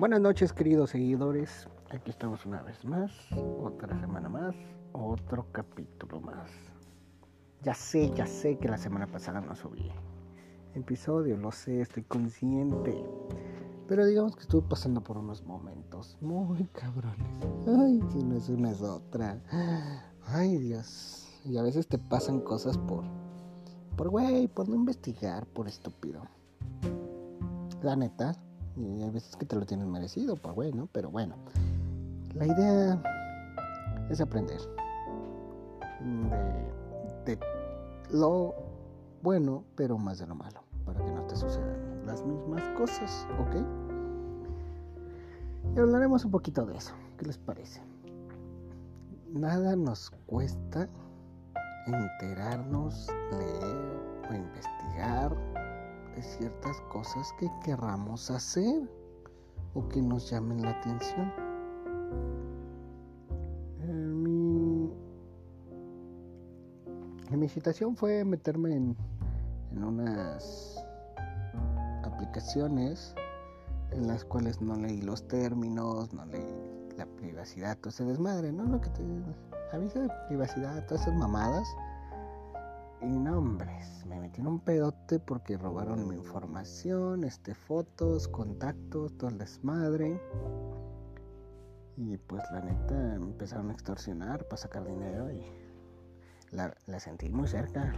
Buenas noches queridos seguidores, aquí estamos una vez más, otra semana más, otro capítulo más. Ya sé, ya sé que la semana pasada no subí episodio, lo sé, estoy consciente. Pero digamos que estuve pasando por unos momentos muy cabrones. Ay, si no es una es otra. Ay, Dios. Y a veces te pasan cosas por, por güey, por no investigar, por estúpido. La neta, y hay veces que te lo tienes merecido, pues bueno, pero bueno. La idea es aprender de, de lo bueno, pero más de lo malo, para que no te sucedan las mismas cosas, ¿ok? Y hablaremos un poquito de eso, ¿qué les parece? Nada nos cuesta enterarnos, leer o investigar de ciertas cosas que querramos hacer o que nos llamen la atención. Mi, mi situación fue meterme en, en unas aplicaciones en las cuales no leí los términos, no leí la privacidad, todo ese desmadre, ¿no? Lo que te avisa de privacidad, todas esas mamadas. Y no, hombres, me metí en un pedote porque robaron mi información, este, fotos, contactos, todo el desmadre. Y pues la neta empezaron a extorsionar para sacar dinero y la, sentí muy cerca,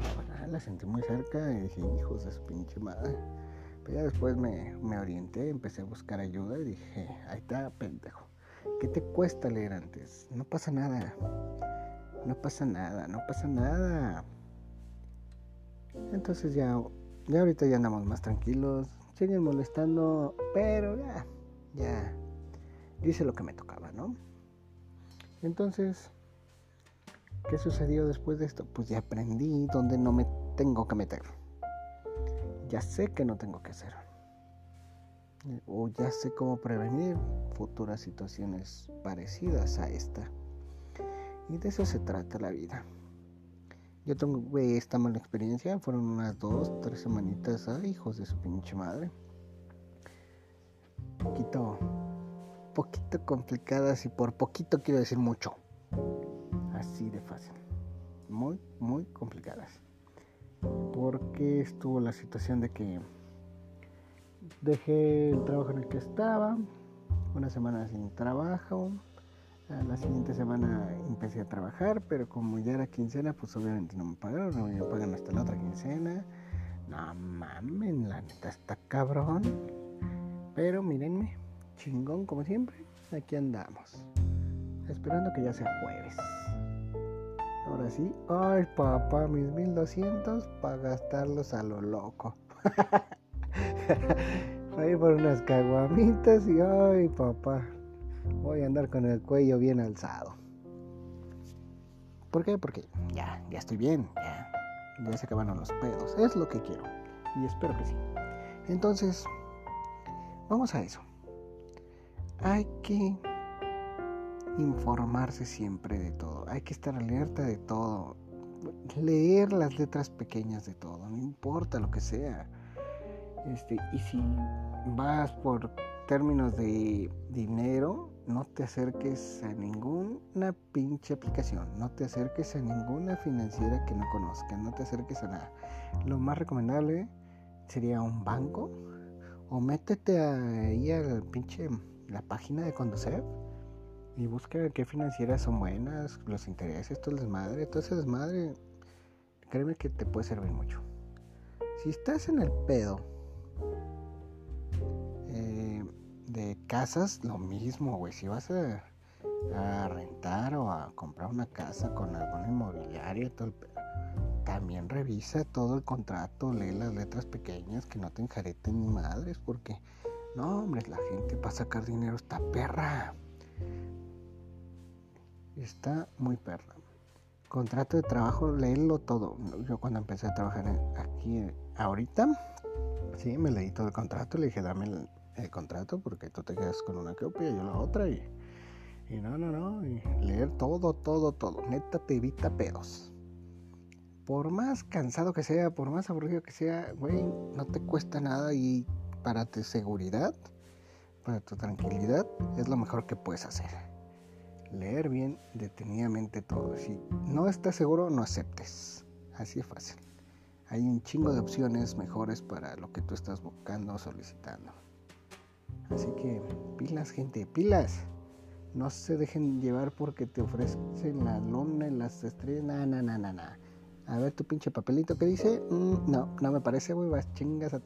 la sentí muy cerca y dije, hijos de su pinche madre. Pero ya después me, me orienté, empecé a buscar ayuda y dije, ahí está, pendejo. ¿Qué te cuesta leer antes? No pasa nada. No pasa nada, no pasa nada. Entonces ya, ya ahorita ya andamos más tranquilos. Siguen molestando, pero ya, ya. Hice lo que me tocaba, ¿no? Entonces, ¿qué sucedió después de esto? Pues ya aprendí dónde no me tengo que meter. Ya sé que no tengo que hacer. O ya sé cómo prevenir futuras situaciones parecidas a esta. Y de eso se trata la vida. Yo tengo esta mala experiencia, fueron unas dos, tres semanitas, ay, hijos de su pinche madre. Poquito, poquito complicadas y por poquito quiero decir mucho. Así de fácil. Muy, muy complicadas. Porque estuvo la situación de que dejé el trabajo en el que estaba, una semana sin trabajo, la siguiente semana empecé a trabajar, pero como ya era quincena, pues obviamente no me pagaron, no me pagan hasta la otra quincena. No mames, la neta está cabrón. Pero mírenme, chingón como siempre, aquí andamos. Esperando que ya sea jueves. Ahora sí, ay papá, mis 1200 para gastarlos a lo loco. Voy por unas caguamitas y ay papá, voy a andar con el cuello bien alzado. ¿Por qué? Porque ya, ya estoy bien, ya, ya se acabaron los pedos. Es lo que quiero. Y espero que sí. Entonces, vamos a eso. Hay que informarse siempre de todo. Hay que estar alerta de todo. Leer las letras pequeñas de todo. No importa lo que sea. Este, y si vas por términos de dinero, no te acerques a ninguna pinche aplicación, no te acerques a ninguna financiera que no conozcas, no te acerques a nada. Lo más recomendable sería un banco o métete ahí a la pinche la página de Conducef y busca qué financieras son buenas, los intereses, todo el desmadre, todo ese desmadre, créeme que te puede servir mucho. Si estás en el pedo de casas, lo mismo, güey. Si vas a, rentar o a comprar una casa con alguna inmobiliaria, todo también revisa todo el contrato, lee las letras pequeñas, que no te enjareten ni madres, porque no, hombre, la gente para sacar dinero está perra. Está muy perra. Contrato de trabajo, léelo todo. Yo cuando empecé a trabajar aquí ahorita, sí, me leí todo el contrato, le dije, dame el, el contrato porque tú te quedas con una copia y yo la otra y, y no, no, no, leer todo, todo, todo. Neta te evita pedos. Por más cansado que sea, por más aburrido que sea, güey, no te cuesta nada y para tu seguridad, para tu tranquilidad, es lo mejor que puedes hacer. Leer bien detenidamente todo. Si no estás seguro, no aceptes. Así es fácil. Hay un chingo de opciones mejores para lo que tú estás buscando o solicitando. Así que pilas, gente, pilas. No se dejen llevar porque te ofrecen la luna y las estrellas. Na, na, na, na, A ver tu pinche papelito que dice. Mm, no, no me parece, güey. Vas chingas a.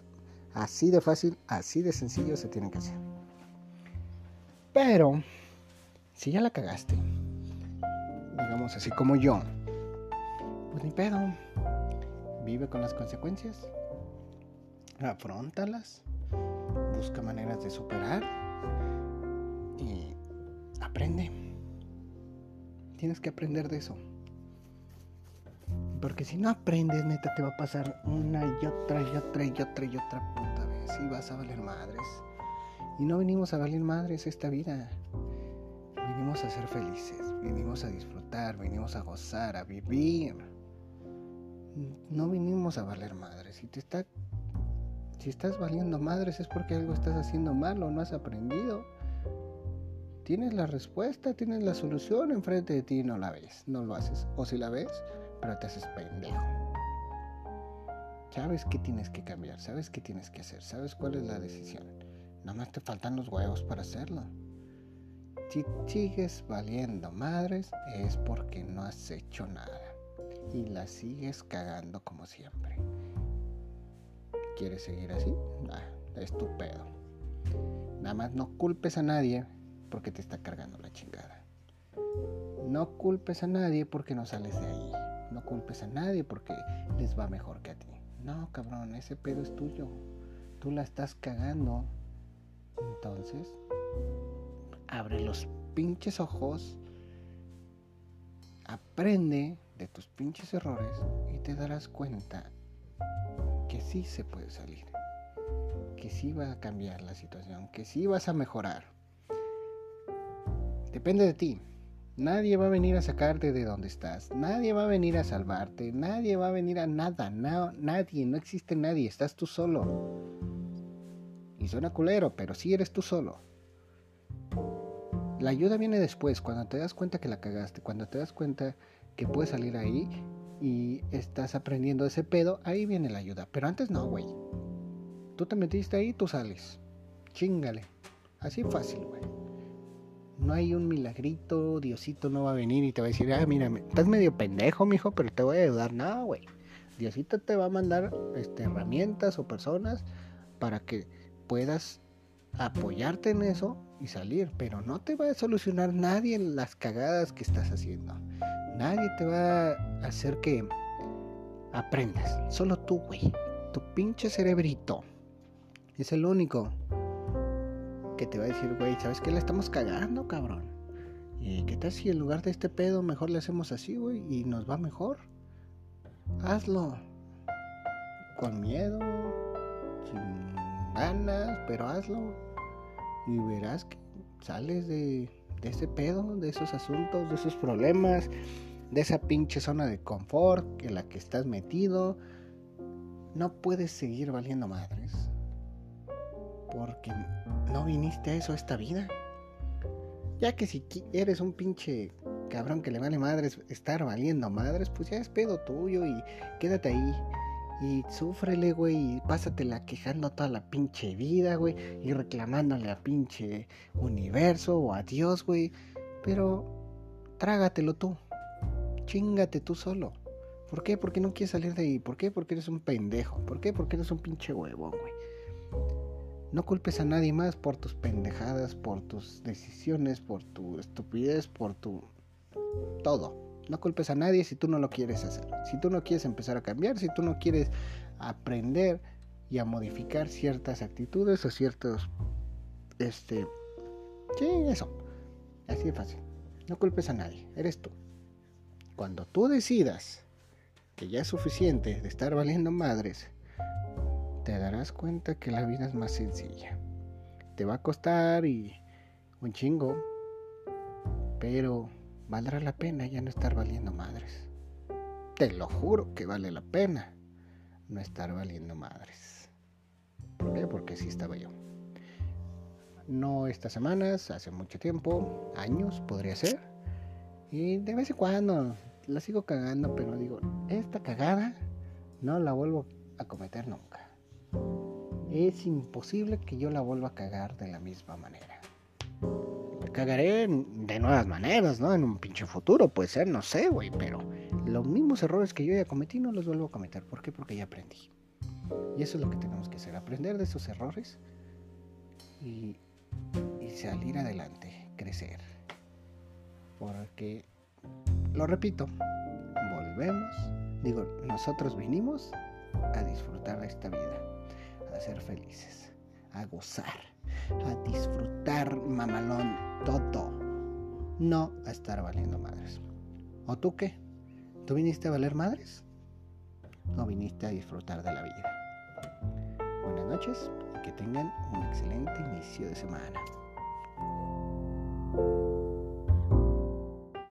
Así de fácil, así de sencillo se tiene que hacer. Pero, si ya la cagaste, digamos así como yo, pues ni pedo. Vive con las consecuencias. Afrontalas. Busca maneras de superar. Y aprende. Tienes que aprender de eso. Porque si no aprendes, neta, te va a pasar una y otra y otra y otra y otra puta vez. Y vas a valer madres. Y no venimos a valer madres esta vida. Venimos a ser felices. Venimos a disfrutar. Venimos a gozar, a vivir. No vinimos a valer madres. Si te está. Si estás valiendo madres es porque algo estás haciendo mal o no has aprendido. Tienes la respuesta, tienes la solución enfrente de ti y no la ves, no lo haces. O si la ves, pero te haces pendejo. Sabes qué tienes que cambiar, sabes qué tienes que hacer, sabes cuál es la decisión. Nada más te faltan los huevos para hacerlo. Si sigues valiendo madres es porque no has hecho nada y la sigues cagando como siempre. ¿Quieres seguir así? Ah, es tu pedo. Nada más no culpes a nadie porque te está cargando la chingada. No culpes a nadie porque no sales de ahí. No culpes a nadie porque les va mejor que a ti. No, cabrón, ese pedo es tuyo. Tú la estás cagando. Entonces, abre los pinches ojos. Aprende de tus pinches errores y te darás cuenta que sí se puede salir. Que sí va a cambiar la situación. Que sí vas a mejorar. Depende de ti. Nadie va a venir a sacarte de donde estás. Nadie va a venir a salvarte. Nadie va a venir a nada. nadie. No existe nadie. Estás tú solo. Y suena culero, pero sí eres tú solo. La ayuda viene después, cuando te das cuenta que la cagaste, cuando te das cuenta que puedes salir ahí y estás aprendiendo ese pedo, ahí viene la ayuda. Pero antes no, güey. Tú te metiste ahí, tú sales. Chingale. Así fácil, güey no hay un milagrito, Diosito no va a venir y te va a decir, ah, mira, estás medio pendejo, mijo, pero te voy a ayudar. No, güey. Diosito te va a mandar este, herramientas o personas para que puedas apoyarte en eso y salir, pero no te va a solucionar nadie las cagadas que estás haciendo. Nadie te va a hacer que aprendas. Solo tú, güey. Tu pinche cerebrito. Es el único que te va a decir, güey, ¿sabes qué? Le estamos cagando, cabrón. ¿Y qué tal si en lugar de este pedo mejor le hacemos así, güey? Y nos va mejor. Hazlo. Con miedo, sin ganas, pero hazlo. Y verás que sales de ese pedo, de esos asuntos, de esos problemas, de esa pinche zona de confort en la que estás metido. No puedes seguir valiendo madres porque no viniste a eso esta vida. Ya que si eres un pinche cabrón que le vale madres estar valiendo madres, pues ya es pedo tuyo y quédate ahí. Y súfrele, güey, y pásatela quejando toda la pinche vida, güey, y reclamándole a pinche universo o a Dios, güey. Pero trágatelo tú. Chingate tú solo. ¿Por qué? Porque no quieres salir de ahí. ¿Por qué? Porque eres un pendejo. ¿Por qué? Porque eres un pinche huevón, güey. No culpes a nadie más por tus pendejadas, por tus decisiones, por tu estupidez, por tu... todo. No culpes a nadie si tú no lo quieres hacer. Si tú no quieres empezar a cambiar, si tú no quieres aprender y a modificar ciertas actitudes o ciertos... Este... Sí, eso. Así de fácil. No culpes a nadie. Eres tú. Cuando tú decidas que ya es suficiente de estar valiendo madres te darás cuenta que la vida es más sencilla. Te va a costar y un chingo, pero valdrá la pena ya no estar valiendo madres. Te lo juro que vale la pena no estar valiendo madres. ¿Por qué? Porque así estaba yo. no estas semanas, hace mucho tiempo, años podría ser. Y de vez en cuando la sigo cagando, pero digo, esta cagada no la vuelvo a cometer nunca. Es imposible que yo la vuelva a cagar de la misma manera. Cagaré de nuevas maneras, ¿no? En un pinche futuro puede ser, no sé, güey, pero los mismos errores que yo ya cometí no los vuelvo a cometer. ¿Por qué? Porque ya aprendí. Y eso es lo que tenemos que hacer, aprender de esos errores y, y salir adelante, crecer. Porque, lo repito, volvemos, digo, nosotros vinimos a disfrutar de esta vida, a ser felices, a gozar, a disfrutar mamalón todo, no a estar valiendo madres. ¿O tú qué? ¿Tú viniste a valer madres? ¿O viniste a disfrutar de la vida? Buenas noches y que tengan un excelente inicio de semana.